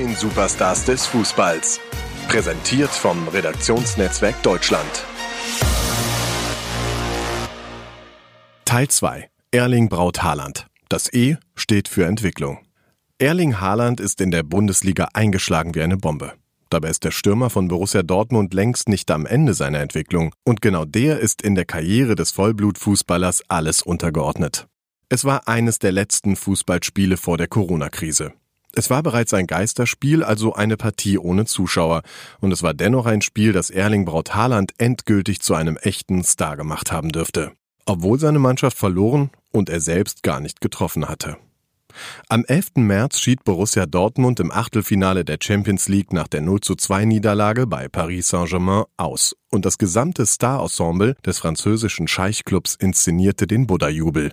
neuen Superstars des Fußballs. Präsentiert vom Redaktionsnetzwerk Deutschland. Teil 2. Erling Braut Haaland. Das E steht für Entwicklung. Erling Haaland ist in der Bundesliga eingeschlagen wie eine Bombe. Dabei ist der Stürmer von Borussia Dortmund längst nicht am Ende seiner Entwicklung. Und genau der ist in der Karriere des Vollblutfußballers alles untergeordnet. Es war eines der letzten Fußballspiele vor der Corona-Krise. Es war bereits ein Geisterspiel, also eine Partie ohne Zuschauer. Und es war dennoch ein Spiel, das Erling Braut Haaland endgültig zu einem echten Star gemacht haben dürfte. Obwohl seine Mannschaft verloren und er selbst gar nicht getroffen hatte. Am 11. März schied Borussia Dortmund im Achtelfinale der Champions League nach der 0 zu 2 Niederlage bei Paris Saint-Germain aus und das gesamte Star-Ensemble des französischen Scheichclubs inszenierte den Buddha-Jubel.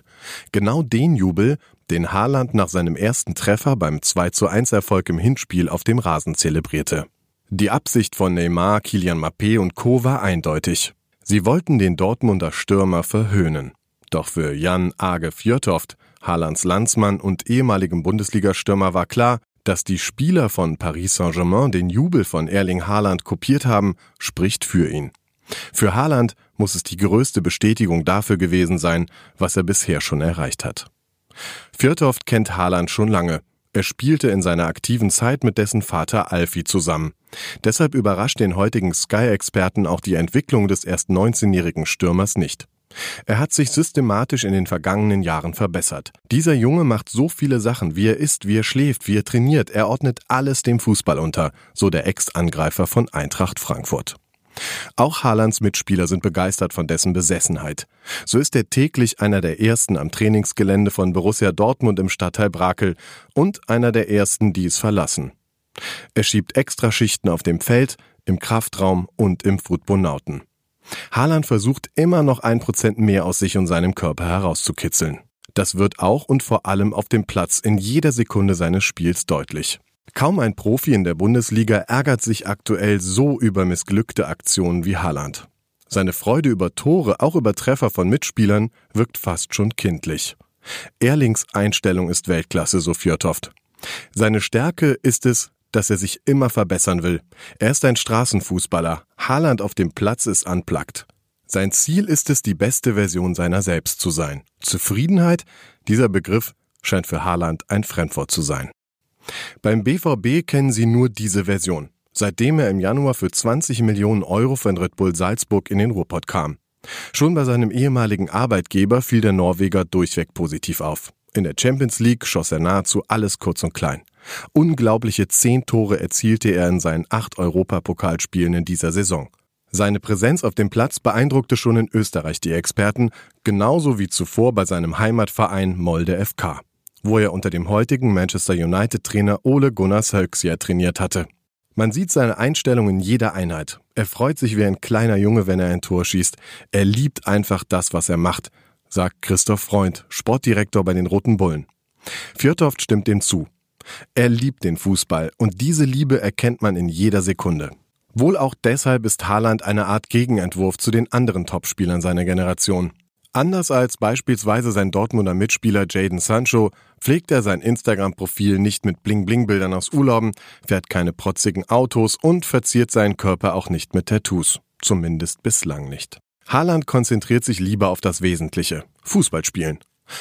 Genau den Jubel, den Haaland nach seinem ersten Treffer beim 2 zu 1 Erfolg im Hinspiel auf dem Rasen zelebrierte. Die Absicht von Neymar, Kilian Mappé und Co. war eindeutig. Sie wollten den Dortmunder Stürmer verhöhnen. Doch für Jan Age Fjörtoft Haalands Landsmann und ehemaligem Bundesliga-Stürmer war klar, dass die Spieler von Paris Saint-Germain den Jubel von Erling Haaland kopiert haben, spricht für ihn. Für Haaland muss es die größte Bestätigung dafür gewesen sein, was er bisher schon erreicht hat. Fjörtoft kennt Haaland schon lange. Er spielte in seiner aktiven Zeit mit dessen Vater Alfie zusammen. Deshalb überrascht den heutigen Sky-Experten auch die Entwicklung des erst 19-jährigen Stürmers nicht. Er hat sich systematisch in den vergangenen Jahren verbessert. Dieser Junge macht so viele Sachen, wie er isst, wie er schläft, wie er trainiert, er ordnet alles dem Fußball unter, so der Ex-Angreifer von Eintracht Frankfurt. Auch Haalands Mitspieler sind begeistert von dessen Besessenheit. So ist er täglich einer der ersten am Trainingsgelände von Borussia Dortmund im Stadtteil Brakel und einer der ersten, die es verlassen. Er schiebt Extraschichten auf dem Feld, im Kraftraum und im Footbonauten. Haaland versucht immer noch ein Prozent mehr aus sich und seinem Körper herauszukitzeln. Das wird auch und vor allem auf dem Platz in jeder Sekunde seines Spiels deutlich. Kaum ein Profi in der Bundesliga ärgert sich aktuell so über missglückte Aktionen wie Haaland. Seine Freude über Tore, auch über Treffer von Mitspielern, wirkt fast schon kindlich. Erlings Einstellung ist Weltklasse, so Fjörtoft. Seine Stärke ist es, dass er sich immer verbessern will. Er ist ein Straßenfußballer. Haaland auf dem Platz ist unplugged. Sein Ziel ist es, die beste Version seiner selbst zu sein. Zufriedenheit? Dieser Begriff scheint für Haaland ein Fremdwort zu sein. Beim BVB kennen sie nur diese Version, seitdem er im Januar für 20 Millionen Euro von Red Bull Salzburg in den Ruhrpott kam. Schon bei seinem ehemaligen Arbeitgeber fiel der Norweger durchweg positiv auf. In der Champions League schoss er nahezu alles kurz und klein. Unglaubliche zehn Tore erzielte er in seinen acht Europapokalspielen in dieser Saison. Seine Präsenz auf dem Platz beeindruckte schon in Österreich die Experten, genauso wie zuvor bei seinem Heimatverein Molde FK, wo er unter dem heutigen Manchester United-Trainer Ole Gunnar Solskjaer trainiert hatte. Man sieht seine Einstellung in jeder Einheit. Er freut sich wie ein kleiner Junge, wenn er ein Tor schießt. Er liebt einfach das, was er macht, sagt Christoph Freund, Sportdirektor bei den Roten Bullen. Fjörtoft stimmt dem zu. Er liebt den Fußball und diese Liebe erkennt man in jeder Sekunde. Wohl auch deshalb ist Haaland eine Art Gegenentwurf zu den anderen Topspielern seiner Generation. Anders als beispielsweise sein Dortmunder Mitspieler Jaden Sancho pflegt er sein Instagram-Profil nicht mit Bling-Bling-Bildern aus Urlauben, fährt keine protzigen Autos und verziert seinen Körper auch nicht mit Tattoos. Zumindest bislang nicht. Haaland konzentriert sich lieber auf das Wesentliche. Fußballspielen.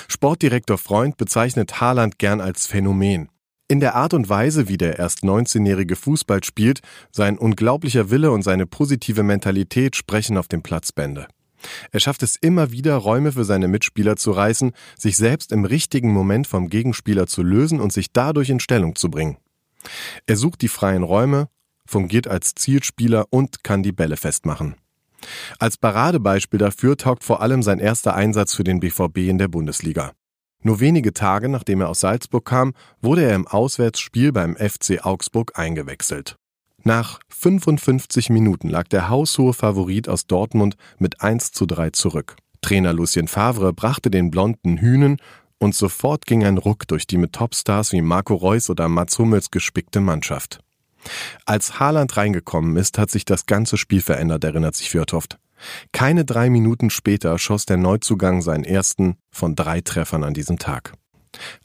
Sportdirektor Freund bezeichnet Haaland gern als Phänomen. In der Art und Weise, wie der erst 19-jährige Fußball spielt, sein unglaublicher Wille und seine positive Mentalität sprechen auf dem Platz Bände. Er schafft es immer wieder, Räume für seine Mitspieler zu reißen, sich selbst im richtigen Moment vom Gegenspieler zu lösen und sich dadurch in Stellung zu bringen. Er sucht die freien Räume, fungiert als Zielspieler und kann die Bälle festmachen. Als Paradebeispiel dafür taugt vor allem sein erster Einsatz für den BVB in der Bundesliga. Nur wenige Tage nachdem er aus Salzburg kam, wurde er im Auswärtsspiel beim FC Augsburg eingewechselt. Nach 55 Minuten lag der haushohe Favorit aus Dortmund mit 1 zu 3 zurück. Trainer Lucien Favre brachte den blonden Hühnen und sofort ging ein Ruck durch die mit Topstars wie Marco Reus oder Mats Hummels gespickte Mannschaft. Als Haaland reingekommen ist, hat sich das ganze Spiel verändert, erinnert sich Fjörtoft. Keine drei Minuten später schoss der Neuzugang seinen ersten von drei Treffern an diesem Tag.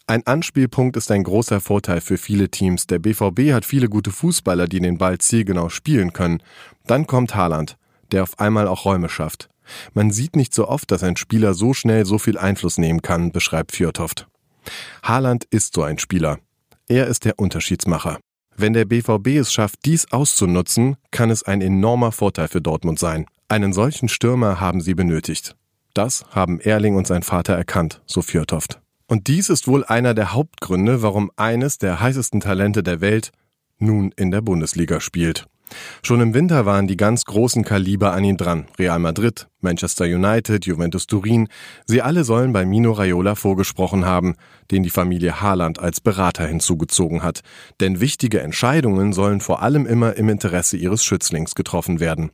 Ein Anspielpunkt ist ein großer Vorteil für viele Teams. Der BVB hat viele gute Fußballer, die den Ball zielgenau spielen können. Dann kommt Haaland, der auf einmal auch Räume schafft. Man sieht nicht so oft, dass ein Spieler so schnell so viel Einfluss nehmen kann, beschreibt Fjordhoft. Haaland ist so ein Spieler. Er ist der Unterschiedsmacher. Wenn der BVB es schafft, dies auszunutzen, kann es ein enormer Vorteil für Dortmund sein. Einen solchen Stürmer haben sie benötigt. Das haben Erling und sein Vater erkannt, so Fjordhoft. Und dies ist wohl einer der Hauptgründe, warum eines der heißesten Talente der Welt nun in der Bundesliga spielt. Schon im Winter waren die ganz großen Kaliber an ihn dran. Real Madrid, Manchester United, Juventus Turin. Sie alle sollen bei Mino Raiola vorgesprochen haben, den die Familie Haaland als Berater hinzugezogen hat. Denn wichtige Entscheidungen sollen vor allem immer im Interesse ihres Schützlings getroffen werden.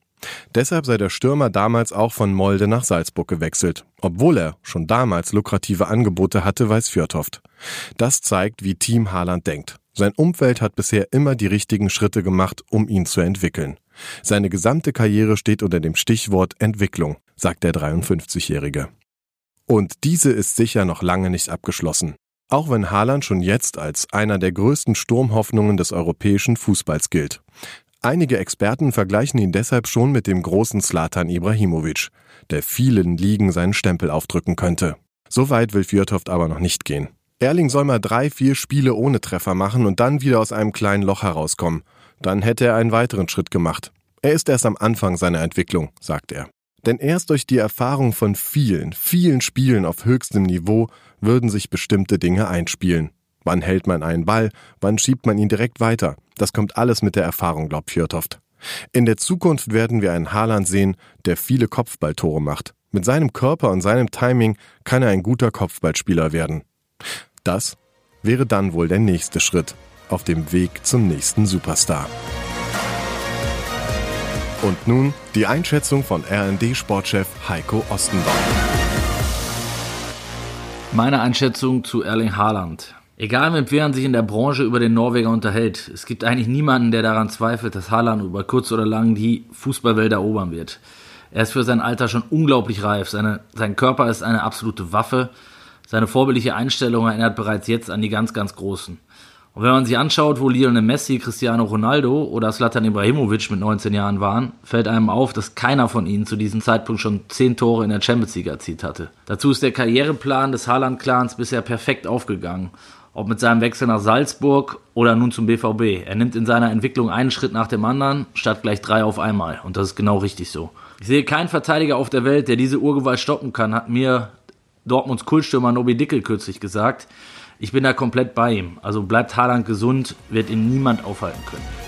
Deshalb sei der Stürmer damals auch von Molde nach Salzburg gewechselt, obwohl er schon damals lukrative Angebote hatte, weiß Fjordhoft. Das zeigt, wie Team Haaland denkt. Sein Umfeld hat bisher immer die richtigen Schritte gemacht, um ihn zu entwickeln. Seine gesamte Karriere steht unter dem Stichwort Entwicklung, sagt der 53-Jährige. Und diese ist sicher noch lange nicht abgeschlossen. Auch wenn Haaland schon jetzt als einer der größten Sturmhoffnungen des europäischen Fußballs gilt. Einige Experten vergleichen ihn deshalb schon mit dem großen Slatan Ibrahimovic, der vielen Ligen seinen Stempel aufdrücken könnte. So weit will Fjordhoft aber noch nicht gehen. Erling soll mal drei, vier Spiele ohne Treffer machen und dann wieder aus einem kleinen Loch herauskommen. Dann hätte er einen weiteren Schritt gemacht. Er ist erst am Anfang seiner Entwicklung, sagt er. Denn erst durch die Erfahrung von vielen, vielen Spielen auf höchstem Niveau würden sich bestimmte Dinge einspielen. Wann hält man einen Ball? Wann schiebt man ihn direkt weiter? Das kommt alles mit der Erfahrung, glaubt Fjordhoft. In der Zukunft werden wir einen Haaland sehen, der viele Kopfballtore macht. Mit seinem Körper und seinem Timing kann er ein guter Kopfballspieler werden. Das wäre dann wohl der nächste Schritt auf dem Weg zum nächsten Superstar. Und nun die Einschätzung von RND-Sportchef Heiko Ostenbaum. Meine Einschätzung zu Erling Haaland. Egal mit wem man sich in der Branche über den Norweger unterhält, es gibt eigentlich niemanden, der daran zweifelt, dass Haaland über kurz oder lang die Fußballwelt erobern wird. Er ist für sein Alter schon unglaublich reif. Seine, sein Körper ist eine absolute Waffe. Seine vorbildliche Einstellung erinnert bereits jetzt an die ganz, ganz Großen. Und wenn man sich anschaut, wo Lionel Messi, Cristiano Ronaldo oder Slatan Ibrahimovic mit 19 Jahren waren, fällt einem auf, dass keiner von ihnen zu diesem Zeitpunkt schon 10 Tore in der Champions League erzielt hatte. Dazu ist der Karriereplan des Haaland-Clans bisher perfekt aufgegangen. Ob mit seinem Wechsel nach Salzburg oder nun zum BVB. Er nimmt in seiner Entwicklung einen Schritt nach dem anderen, statt gleich drei auf einmal. Und das ist genau richtig so. Ich sehe keinen Verteidiger auf der Welt, der diese Urgewalt stoppen kann, hat mir Dortmunds Kultstürmer Nobi Dickel kürzlich gesagt. Ich bin da komplett bei ihm. Also bleibt Haaland gesund, wird ihn niemand aufhalten können.